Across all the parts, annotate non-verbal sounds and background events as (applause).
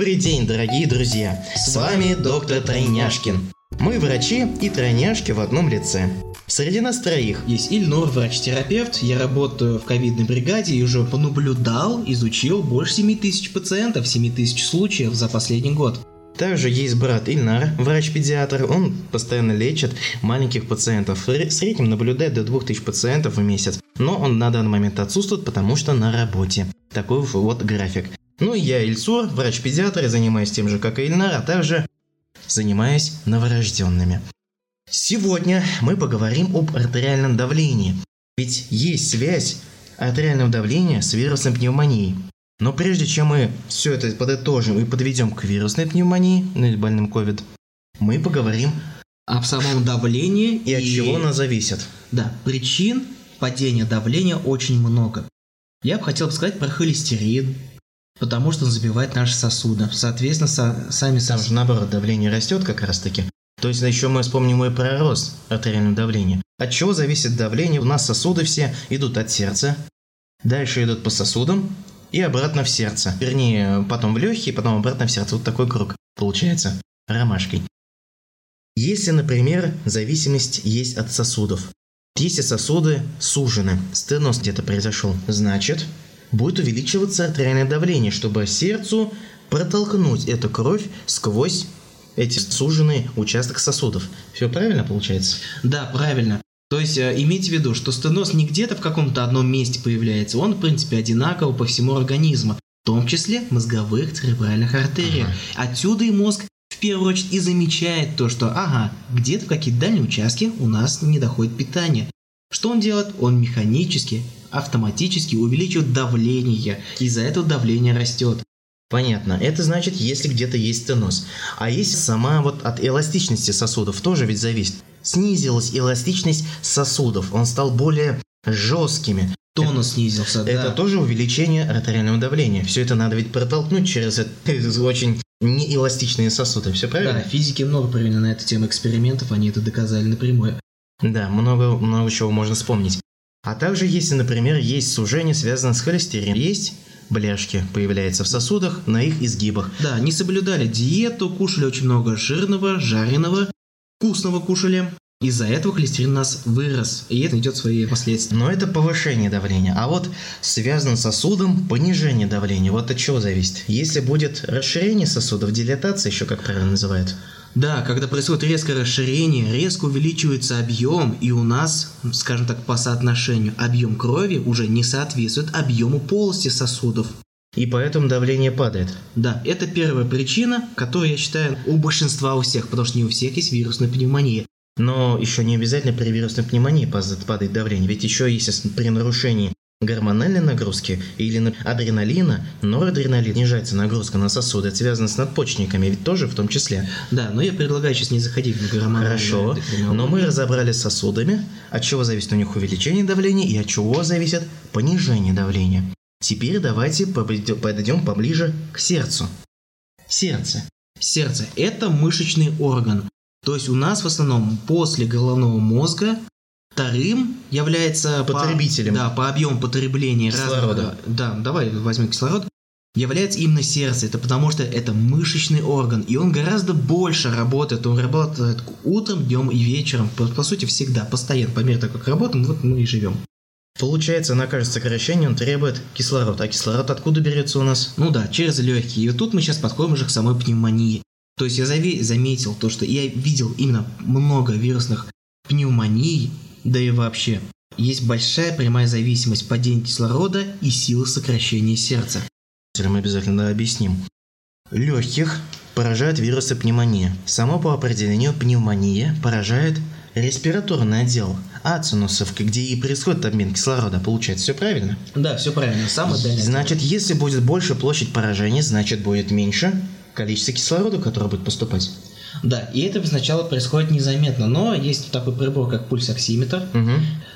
Добрый день, дорогие друзья! С вами доктор Тройняшкин. Мы врачи и тройняшки в одном лице. Среди нас троих Есть Ильнур, врач-терапевт. Я работаю в ковидной бригаде и уже понаблюдал, изучил больше 7 тысяч пациентов, 7 тысяч случаев за последний год. Также есть брат Ильнар, врач-педиатр. Он постоянно лечит маленьких пациентов. В среднем наблюдает до 2000 пациентов в месяц. Но он на данный момент отсутствует, потому что на работе. Такой вот график. Ну и я Ильсур, врач-педиатр, и занимаюсь тем же, как и Ильнар, а также занимаюсь новорожденными. Сегодня мы поговорим об артериальном давлении. Ведь есть связь артериального давления с вирусной пневмонией. Но прежде чем мы все это подытожим и подведем к вирусной пневмонии, ну или больным COVID, мы поговорим Об самом давлении и от чего оно зависит. Да, причин падения давления очень много. Я бы хотел сказать про холестерин, потому что он забивает наши сосуды. Соответственно, со- сами Там сосуды. же наоборот давление растет как раз таки. То есть еще мы вспомним и про рост артериального давления. От чего зависит давление? У нас сосуды все идут от сердца, дальше идут по сосудам и обратно в сердце. Вернее, потом в легкие, потом обратно в сердце. Вот такой круг получается ромашкой. Если, например, зависимость есть от сосудов. Если сосуды сужены, стеноз где-то произошел, значит, будет увеличиваться артериальное давление, чтобы сердцу протолкнуть эту кровь сквозь эти суженные участок сосудов. Все правильно получается? Да, правильно. То есть э, имейте в виду, что стеноз не где-то в каком-то одном месте появляется, он, в принципе, одинаково по всему организму, в том числе мозговых церебральных артерий. Отсюда и мозг в первую очередь и замечает то, что, ага, где-то в какие-то дальние участки у нас не доходит питание. Что он делает? Он механически, автоматически увеличивает давление, из-за этого давление растет. Понятно. Это значит, если где-то есть стеноз. А если сама вот от эластичности сосудов тоже ведь зависит. Снизилась эластичность сосудов, он стал более жесткими. Тонус снизился, да. Это тоже увеличение артериального давления. Все это надо ведь протолкнуть через это- (laughs) очень неэластичные сосуды. Все Да, правильно? физики много провели на эту тему экспериментов, они это доказали напрямую. Да, много, много чего можно вспомнить. А также, если, например, есть сужение, связанное с холестерином, есть бляшки появляются в сосудах на их изгибах. Да, не соблюдали диету, кушали очень много жирного, жареного, вкусного кушали. Из-за этого холестерин у нас вырос, и это идет свои последствия. Но это повышение давления. А вот связано с сосудом понижение давления. Вот от чего зависит. Если будет расширение сосудов, дилатация еще как правильно называют. Да, когда происходит резкое расширение, резко увеличивается объем, и у нас, скажем так, по соотношению объем крови уже не соответствует объему полости сосудов. И поэтому давление падает. Да, это первая причина, которую я считаю у большинства у всех, потому что не у всех есть вирусная пневмония. Но еще не обязательно при вирусной пневмонии падает давление. Ведь еще если с- при нарушении гормональной нагрузки или на- адреналина, норадреналин, снижается нагрузка на сосуды, это связано с надпочечниками, ведь тоже в том числе. Да, но я предлагаю сейчас не заходить в гормональную Хорошо, но мы разобрались с сосудами, от чего зависит у них увеличение давления и от чего зависит понижение давления. Теперь давайте подойдем поближе к сердцу. Сердце. Сердце – это мышечный орган. То есть у нас в основном после головного мозга вторым является по- Потребителем. да, по объему потребления Кислорода. разного- да, давай возьмем кислород. Является именно сердце. Это потому что это мышечный орган, и он гораздо больше работает. Он работает утром, днем и вечером. По, по сути, всегда, постоянно. По мере того, как работаем, вот мы и живем. Получается, на каждое сокращение он требует кислород. А кислород откуда берется у нас? Ну да, через легкие. И вот тут мы сейчас подходим уже к самой пневмонии. То есть я заметил то, что я видел именно много вирусных пневмоний, да и вообще. Есть большая прямая зависимость падения кислорода и силы сокращения сердца. Мы обязательно объясним. Легких поражает вирусы пневмонии. Само по определению пневмония поражает респираторный отдел ацинусов, где и происходит обмен кислорода. Получается, все правильно? Да, все правильно. Самое дальнее. Значит, если будет больше площадь поражения, значит будет меньше количество кислорода, которое будет поступать. Да, и это сначала происходит незаметно, но есть такой прибор, как пульсоксиметр. Угу.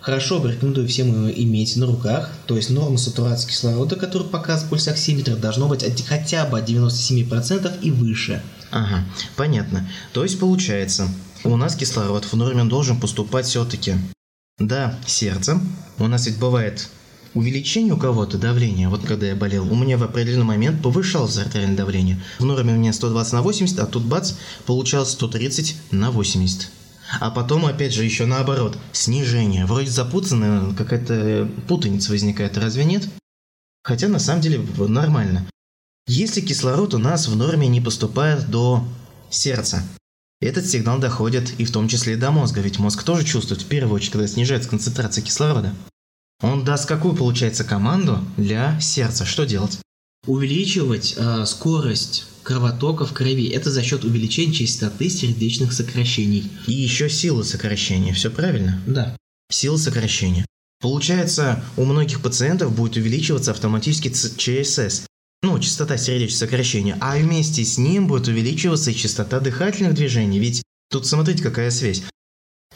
Хорошо бы рекомендую всем его иметь на руках. То есть норма сатурации кислорода, которую показывает пульсоксиметр, должно быть от- хотя бы от 97% и выше. Ага, понятно. То есть получается, у нас кислород в норме должен поступать все-таки до сердца. У нас ведь бывает увеличение у кого-то давления, вот когда я болел, у меня в определенный момент повышалось артериальное давление. В норме у меня 120 на 80, а тут бац, получалось 130 на 80. А потом, опять же, еще наоборот, снижение. Вроде запутанная какая-то путаница возникает, разве нет? Хотя на самом деле нормально. Если кислород у нас в норме не поступает до сердца, этот сигнал доходит и в том числе и до мозга, ведь мозг тоже чувствует в первую очередь, когда снижается концентрация кислорода. Он даст какую, получается, команду для сердца? Что делать? Увеличивать э, скорость кровотока в крови. Это за счет увеличения частоты сердечных сокращений. И еще силы сокращения, все правильно? Да. Сила сокращения. Получается, у многих пациентов будет увеличиваться автоматически ЧСС, ну, частота сердечных сокращения, а вместе с ним будет увеличиваться и частота дыхательных движений, ведь тут смотрите, какая связь.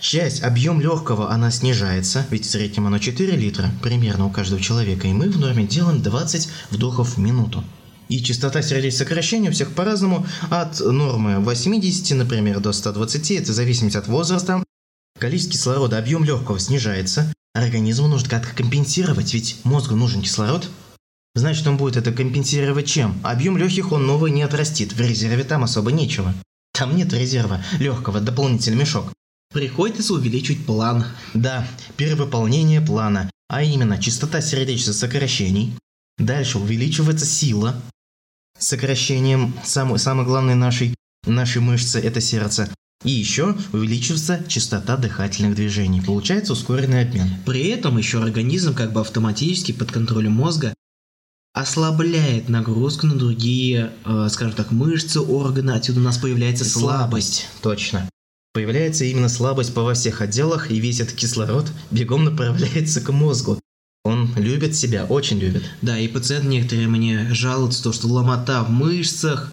Часть, объем легкого, она снижается, ведь в среднем оно 4 литра примерно у каждого человека, и мы в норме делаем 20 вдохов в минуту. И частота сердечных сокращений у всех по-разному, от нормы 80, например, до 120, это зависимость от возраста. Количество кислорода, объем легкого снижается, организму нужно как-то компенсировать, ведь мозгу нужен кислород, Значит, он будет это компенсировать чем? Объем легких он новый не отрастит, в резерве там особо нечего. Там нет резерва, легкого, дополнительный мешок. Приходится увеличить план. Да, перевыполнение плана, а именно частота сердечных сокращений. Дальше увеличивается сила. Сокращением самой, самой главной нашей, нашей мышцы – это сердце. И еще увеличивается частота дыхательных движений. Получается ускоренный обмен. При этом еще организм как бы автоматически под контролем мозга ослабляет нагрузку на другие, э, скажем так, мышцы, органы, отсюда у нас появляется слабость. Точно. Появляется именно слабость во всех отделах, и весь этот кислород бегом направляется к мозгу. Он любит себя, очень любит. Да, и пациент некоторые мне жалуются, то, что ломота в мышцах.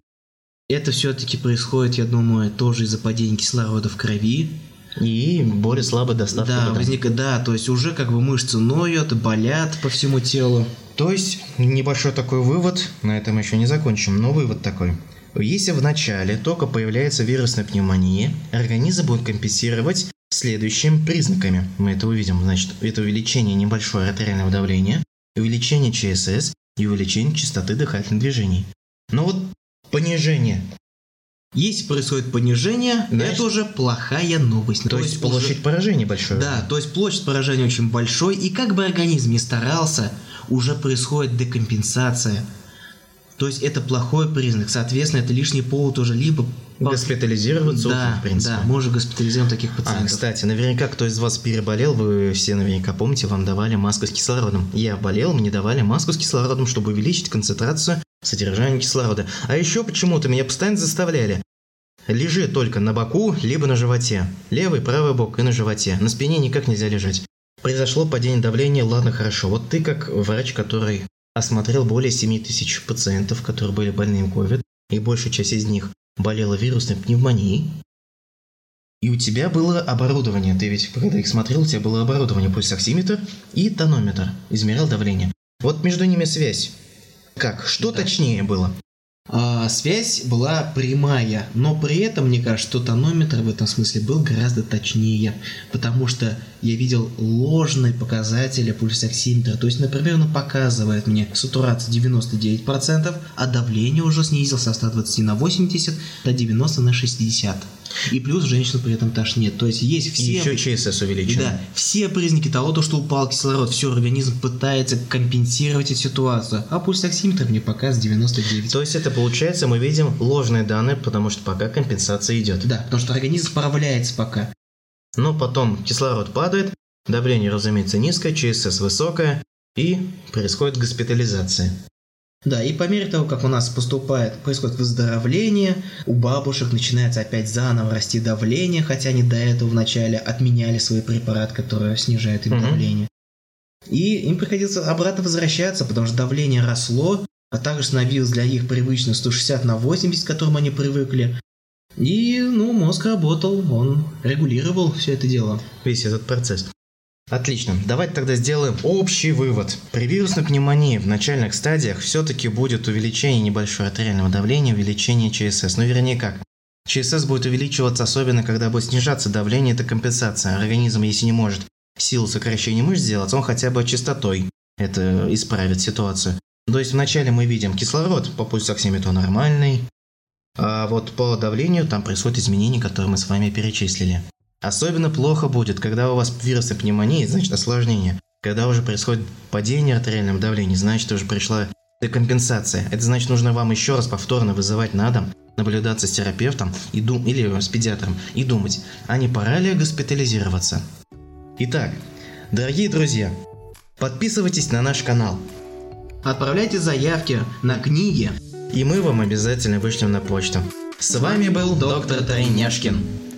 Это все-таки происходит, я думаю, тоже из-за падения кислорода в крови. И более слабый доставка. Да, возник, да, то есть уже как бы мышцы ноют, болят по всему телу. То есть небольшой такой вывод, на этом еще не закончим, но вывод такой. Если в начале только появляется вирусная пневмония, организм будет компенсировать следующими признаками. Мы это увидим. Значит, это увеличение небольшого артериального давления, увеличение ЧСС и увеличение частоты дыхательных движений. Но вот понижение если происходит понижение, Значит, это уже плохая новость. То, то есть, площадь уже... поражения большая. Да, то есть площадь поражения очень большой, и как бы организм не старался, уже происходит декомпенсация. То есть это плохой признак. Соответственно, это лишний повод уже либо Госпитализироваться, да, в принципе. Да, мы уже госпитализируем таких пациентов. А, кстати, наверняка кто из вас переболел, вы все наверняка помните, вам давали маску с кислородом. Я болел, мне давали маску с кислородом, чтобы увеличить концентрацию содержания кислорода. А еще почему-то меня постоянно заставляли. Лежи только на боку, либо на животе. Левый, правый бок и на животе. На спине никак нельзя лежать. Произошло падение давления, ладно, хорошо. Вот ты как врач, который осмотрел более 7 тысяч пациентов, которые были больными COVID, и большая часть из них болела вирусной пневмонией, и у тебя было оборудование, ты ведь когда их смотрел, у тебя было оборудование, пульсоксиметр и тонометр, измерял давление. Вот между ними связь. Как? Что да. точнее было? А, связь была прямая, но при этом, мне кажется, что тонометр в этом смысле был гораздо точнее, потому что я видел ложные показатели пульсоксиметра. То есть, например, он показывает мне сатурацию 99%, а давление уже снизилось со 120 на 80 до 90 на 60. И плюс женщину при этом тошнит. То есть есть все... И еще ЧСС увеличен. Да, все признаки того, то, что упал кислород, все, организм пытается компенсировать эту ситуацию. А пульсоксиметр мне показывает 99. То есть это получается, мы видим ложные данные, потому что пока компенсация идет. Да, потому что организм справляется пока. Но потом кислород падает, давление, разумеется, низкое, ЧСС высокое, и происходит госпитализация. Да, и по мере того, как у нас поступает, происходит выздоровление, у бабушек начинается опять заново расти давление, хотя они до этого вначале отменяли свой препарат, который снижает им mm-hmm. давление. И им приходится обратно возвращаться, потому что давление росло, а также становилось для них привычно 160 на 80, к которым они привыкли. И, ну, мозг работал, он регулировал все это дело. Весь этот процесс. Отлично. Давайте тогда сделаем общий вывод. При вирусной пневмонии в начальных стадиях все-таки будет увеличение небольшого артериального давления, увеличение ЧСС. Ну, вернее как. ЧСС будет увеличиваться, особенно когда будет снижаться давление, это компенсация. Организм, если не может силу сокращения мышц сделать, он хотя бы частотой это исправит ситуацию. То есть вначале мы видим кислород по пульсоксиметру нормальный, а вот по давлению там происходят изменения, которые мы с вами перечислили. Особенно плохо будет, когда у вас вирусы пневмонии, значит осложнение. Когда уже происходит падение артериального давления, значит уже пришла декомпенсация. Это значит нужно вам еще раз повторно вызывать на дом, наблюдаться с терапевтом и дум или с педиатром и думать, а не пора ли госпитализироваться. Итак, дорогие друзья, подписывайтесь на наш канал, Отправляйте заявки на книги. и мы вам обязательно вышлем на почту. С вами был доктор Тайняшкин.